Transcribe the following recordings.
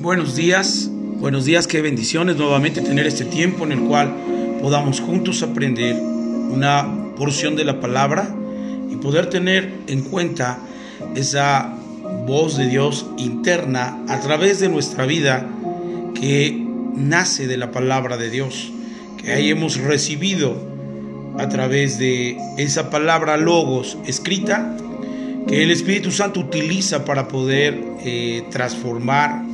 Buenos días, buenos días, qué bendiciones nuevamente tener este tiempo en el cual podamos juntos aprender una porción de la palabra y poder tener en cuenta esa voz de Dios interna a través de nuestra vida que nace de la palabra de Dios, que ahí hemos recibido a través de esa palabra logos escrita que el Espíritu Santo utiliza para poder eh, transformar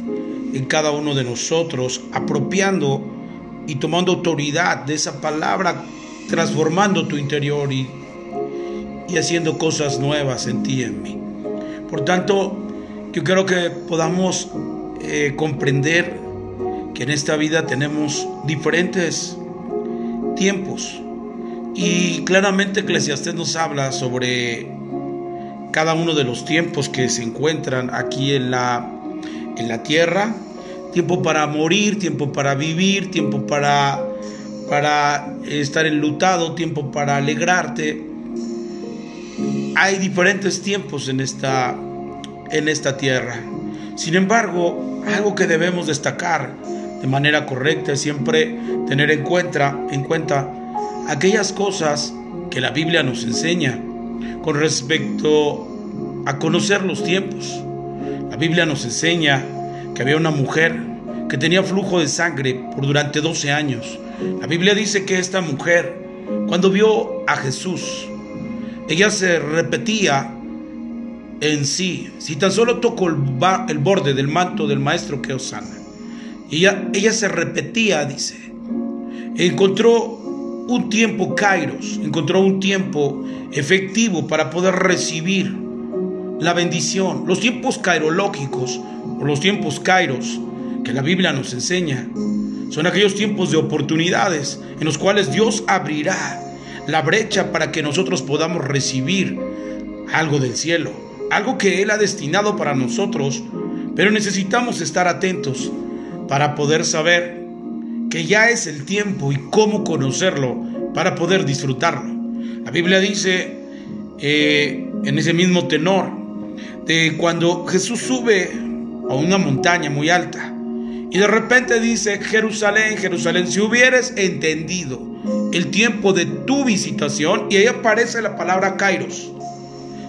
en cada uno de nosotros, apropiando y tomando autoridad de esa palabra, transformando tu interior y, y haciendo cosas nuevas en ti y en mí. Por tanto, yo creo que podamos eh, comprender que en esta vida tenemos diferentes tiempos. Y claramente Eclesiastés nos habla sobre cada uno de los tiempos que se encuentran aquí en la en la tierra, tiempo para morir, tiempo para vivir, tiempo para, para estar enlutado, tiempo para alegrarte. Hay diferentes tiempos en esta, en esta tierra. Sin embargo, algo que debemos destacar de manera correcta es siempre tener en cuenta, en cuenta aquellas cosas que la Biblia nos enseña con respecto a conocer los tiempos. La Biblia nos enseña que había una mujer que tenía flujo de sangre por durante 12 años. La Biblia dice que esta mujer, cuando vio a Jesús, ella se repetía en sí, si tan solo tocó el, el borde del manto del maestro que os sana. Ella, ella se repetía, dice, encontró un tiempo kairos, encontró un tiempo efectivo para poder recibir la bendición, los tiempos cairológicos o los tiempos kairos que la Biblia nos enseña. Son aquellos tiempos de oportunidades en los cuales Dios abrirá la brecha para que nosotros podamos recibir algo del cielo, algo que Él ha destinado para nosotros, pero necesitamos estar atentos para poder saber que ya es el tiempo y cómo conocerlo para poder disfrutarlo. La Biblia dice eh, en ese mismo tenor, de cuando Jesús sube a una montaña muy alta y de repente dice, Jerusalén, Jerusalén, si hubieras entendido el tiempo de tu visitación, y ahí aparece la palabra kairos,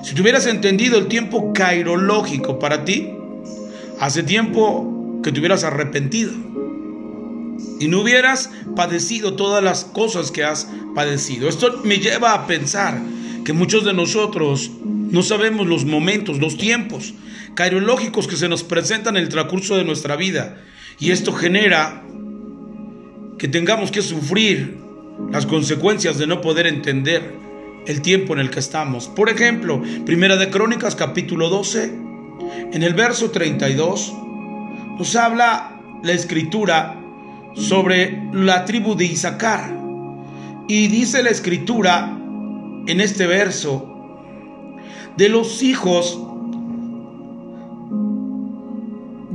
si hubieras entendido el tiempo kairológico para ti, hace tiempo que te hubieras arrepentido y no hubieras padecido todas las cosas que has padecido. Esto me lleva a pensar que muchos de nosotros no sabemos los momentos, los tiempos cairológicos que se nos presentan en el transcurso de nuestra vida. Y esto genera que tengamos que sufrir las consecuencias de no poder entender el tiempo en el que estamos. Por ejemplo, Primera de Crónicas capítulo 12, en el verso 32, nos habla la escritura sobre la tribu de Isaacar. Y dice la escritura en este verso, de los hijos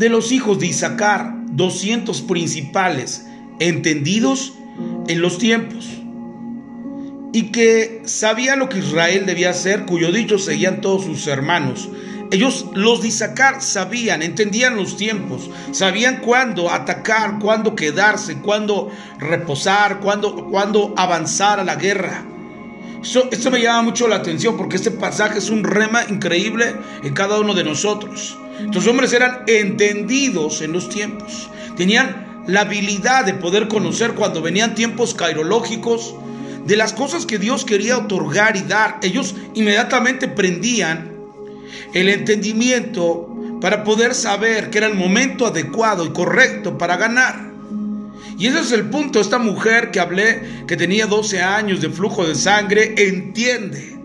de los hijos de Isaacar, 200 principales, entendidos en los tiempos, y que sabía lo que Israel debía hacer, cuyo dicho seguían todos sus hermanos. Ellos, los de Isaacar, sabían, entendían los tiempos, sabían cuándo atacar, cuándo quedarse, cuándo reposar, cuándo, cuándo avanzar a la guerra. Esto, me llama mucho la atención porque este pasaje es un rema increíble en cada uno de nosotros. Estos hombres eran entendidos en los tiempos. Tenían la habilidad de poder conocer cuando venían tiempos cairológicos de las cosas que Dios quería otorgar y dar. Ellos inmediatamente prendían el entendimiento para poder saber que era el momento adecuado y correcto para ganar. Y ese es el punto. Esta mujer que hablé, que tenía 12 años de flujo de sangre, entiende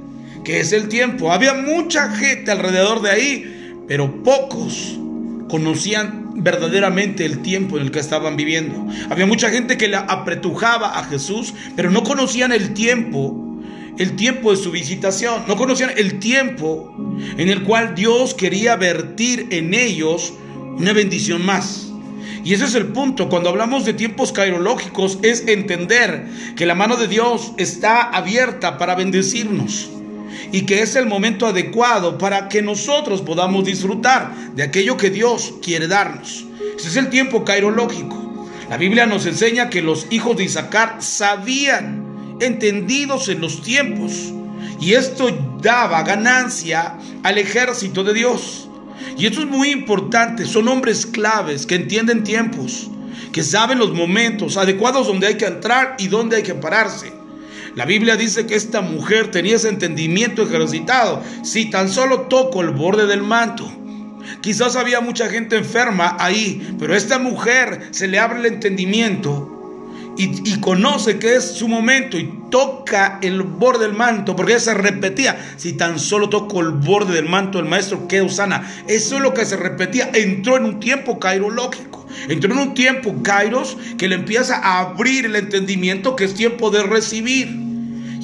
que es el tiempo. Había mucha gente alrededor de ahí, pero pocos conocían verdaderamente el tiempo en el que estaban viviendo. Había mucha gente que le apretujaba a Jesús, pero no conocían el tiempo, el tiempo de su visitación. No conocían el tiempo en el cual Dios quería vertir en ellos una bendición más. Y ese es el punto. Cuando hablamos de tiempos cairológicos es entender que la mano de Dios está abierta para bendecirnos. y que es el momento adecuado para que nosotros podamos disfrutar de aquello que Dios quiere darnos. Ese es el tiempo cairológico. La Biblia nos enseña que los hijos de Isaacar sabían, entendidos en los tiempos, y esto daba ganancia al ejército de Dios. Y esto es muy importante, son hombres claves que entienden tiempos, que saben los momentos adecuados donde hay que entrar y donde hay que pararse. La Biblia dice que esta mujer tenía ese entendimiento ejercitado. Si tan solo toco el borde del manto. Quizás había mucha gente enferma ahí, pero a esta mujer se le abre el entendimiento y, conoce que es su momento y toca el borde del manto, porque se repetía, si tan solo toco el borde del manto del maestro, quedo sana. Eso es lo que se repetía, entró en un tiempo cairológico, entró en un tiempo kairos que le empieza a abrir el entendimiento que es tiempo de recibir.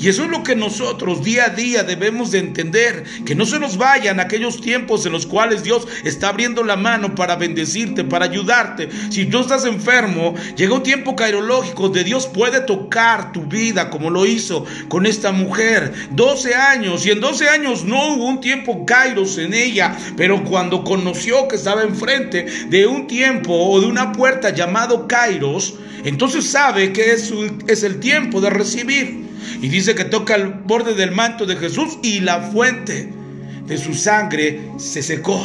Y eso es lo que nosotros día a día debemos de entender, que no se nos vayan aquellos tiempos en los cuales Dios está abriendo la mano para bendecirte, para ayudarte. Si tú estás enfermo, llega un tiempo cairológico de Dios puede tocar tu vida como lo hizo con esta mujer. 12 años y en 12 años no hubo un tiempo kairos en ella, pero cuando conoció que estaba enfrente de un tiempo o de una puerta llamado kairos, entonces sabe que es, es el tiempo de recibir. Y dice que toca el borde del manto de Jesús y la fuente de su sangre se secó.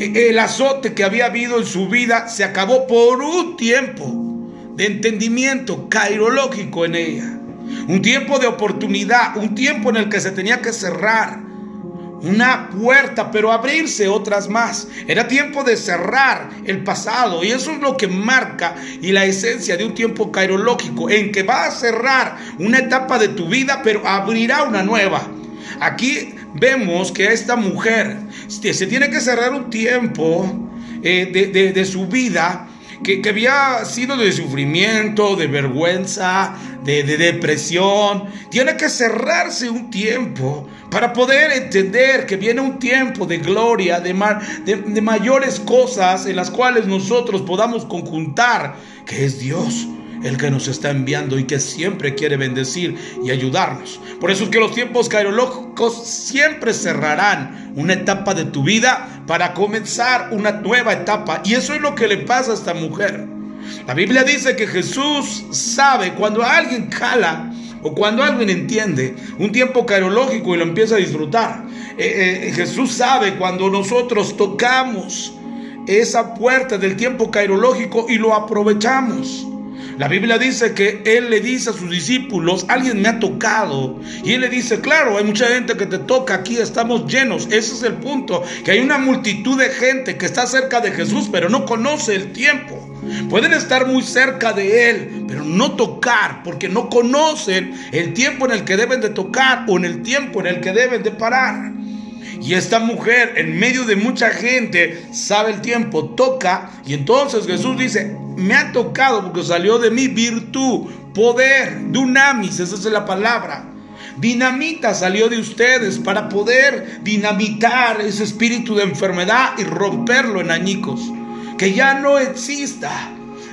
E, el azote que había habido en su vida se acabó por un tiempo de entendimiento cairológico en ella. Un tiempo de oportunidad, un tiempo en el que se tenía que cerrar una puerta, pero abrirse otras más. Era tiempo de cerrar el pasado y eso es lo que marca y la esencia de un tiempo cairológico en que va a cerrar una etapa de tu vida, pero abrirá una nueva. Aquí vemos que esta mujer se tiene que cerrar un tiempo eh, de, su vida que, había sido de sufrimiento, de vergüenza, de, depresión. Tiene que cerrarse un tiempo para poder entender que viene un tiempo de gloria, de, de mayores cosas en las cuales nosotros podamos conjuntar, que es Dios el que nos está enviando y que siempre quiere bendecir y ayudarnos. Por eso es que los tiempos cairológicos siempre cerrarán una etapa de tu vida para comenzar una nueva etapa. Y eso es lo que le pasa a esta mujer. La Biblia dice que Jesús sabe cuando alguien jala o cuando alguien entiende un tiempo cairológico y lo empieza a disfrutar. Eh, eh, Jesús sabe cuando nosotros tocamos esa puerta del tiempo cairológico y lo aprovechamos. La Biblia dice que Él le dice a sus discípulos, alguien me ha tocado. Y Él le dice, claro, hay mucha gente que te toca aquí, estamos llenos. Ese es el punto, que hay una multitud de gente que está cerca de Jesús, pero no conoce el tiempo. Pueden estar muy cerca de Él, pero no tocar, porque no conocen el tiempo en el que deben de tocar o en el tiempo en el que deben de parar. Y esta mujer, en medio de mucha gente, sabe el tiempo, toca. Y entonces Jesús dice, me ha tocado porque salió de mí virtud, poder, dunamis, esa es la palabra. Dinamita salió de ustedes para poder dinamitar ese espíritu de enfermedad y romperlo en añicos. Que ya no exista.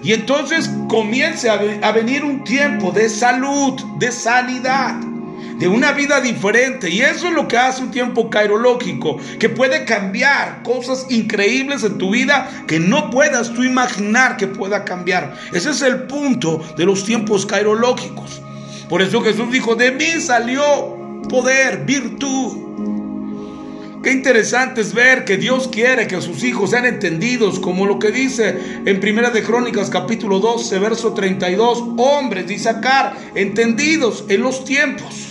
Y entonces comience a venir un tiempo de salud, de sanidad de una vida diferente. Y eso es lo que hace un tiempo cairológico, que puede cambiar cosas increíbles en tu vida que no puedas tú imaginar que pueda cambiar. Ese es el punto de los tiempos cairológicos. Por eso Jesús dijo, de mí salió poder, virtud. Qué interesante es ver que Dios quiere que sus hijos sean entendidos, como lo que dice en Primera de Crónicas capítulo 12, verso 32, hombres de Isaacar, entendidos en los tiempos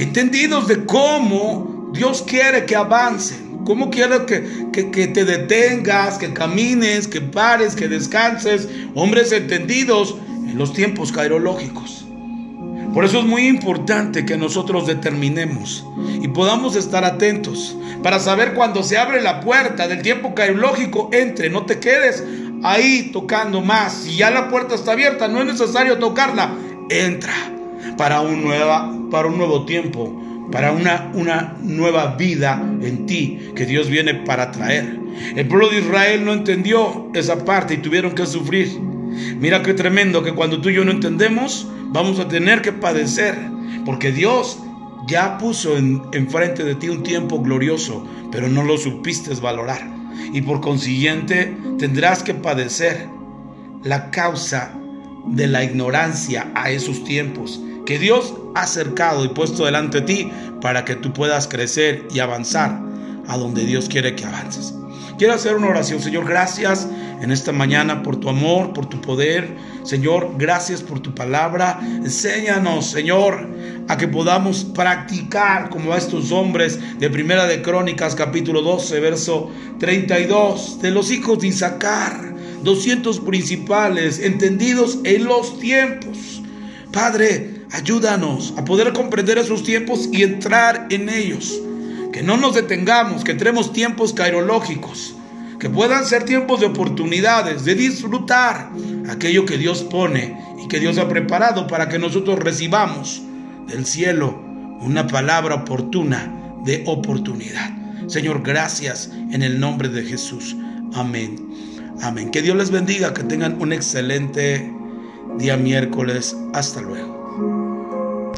entendidos de cómo Dios quiere que avancen, cómo quiere que, que, te detengas, que camines, que pares, que descanses, hombres entendidos en los tiempos cairológicos. Por eso es muy importante que nosotros determinemos y podamos estar atentos para saber cuando se abre la puerta del tiempo cairológico, entre, no te quedes ahí tocando más. Si ya la puerta está abierta, no es necesario tocarla, entra para un, nueva, para un nuevo tiempo, para una, una nueva vida en ti que Dios viene para traer. El pueblo de Israel no entendió esa parte y tuvieron que sufrir. Mira qué tremendo que cuando tú y yo no entendemos, vamos a tener que padecer, porque Dios ya puso enfrente de ti un tiempo glorioso, pero no lo supiste valorar. Y por consiguiente tendrás que padecer la causa de la ignorancia a esos tiempos que Dios ha acercado y puesto delante de ti para que tú puedas crecer y avanzar a donde Dios quiere que avances. Quiero hacer una oración, Señor, gracias en esta mañana por tu amor, por tu poder. Señor, gracias por tu palabra. Enséñanos, Señor, a que podamos practicar como a estos hombres de Primera de Crónicas, capítulo 12, verso 32, de los hijos de Isaacar, 200 principales, entendidos en los tiempos. Padre, ayúdanos a poder comprender esos tiempos y entrar en ellos que no nos detengamos, que tenemos tiempos cairológicos, que puedan ser tiempos de oportunidades, de disfrutar aquello que Dios pone y que Dios ha preparado para que nosotros recibamos del cielo una palabra oportuna de oportunidad. Señor, gracias en el nombre de Jesús. Amén. Amén. Que Dios les bendiga, que tengan un excelente día miércoles. Hasta luego.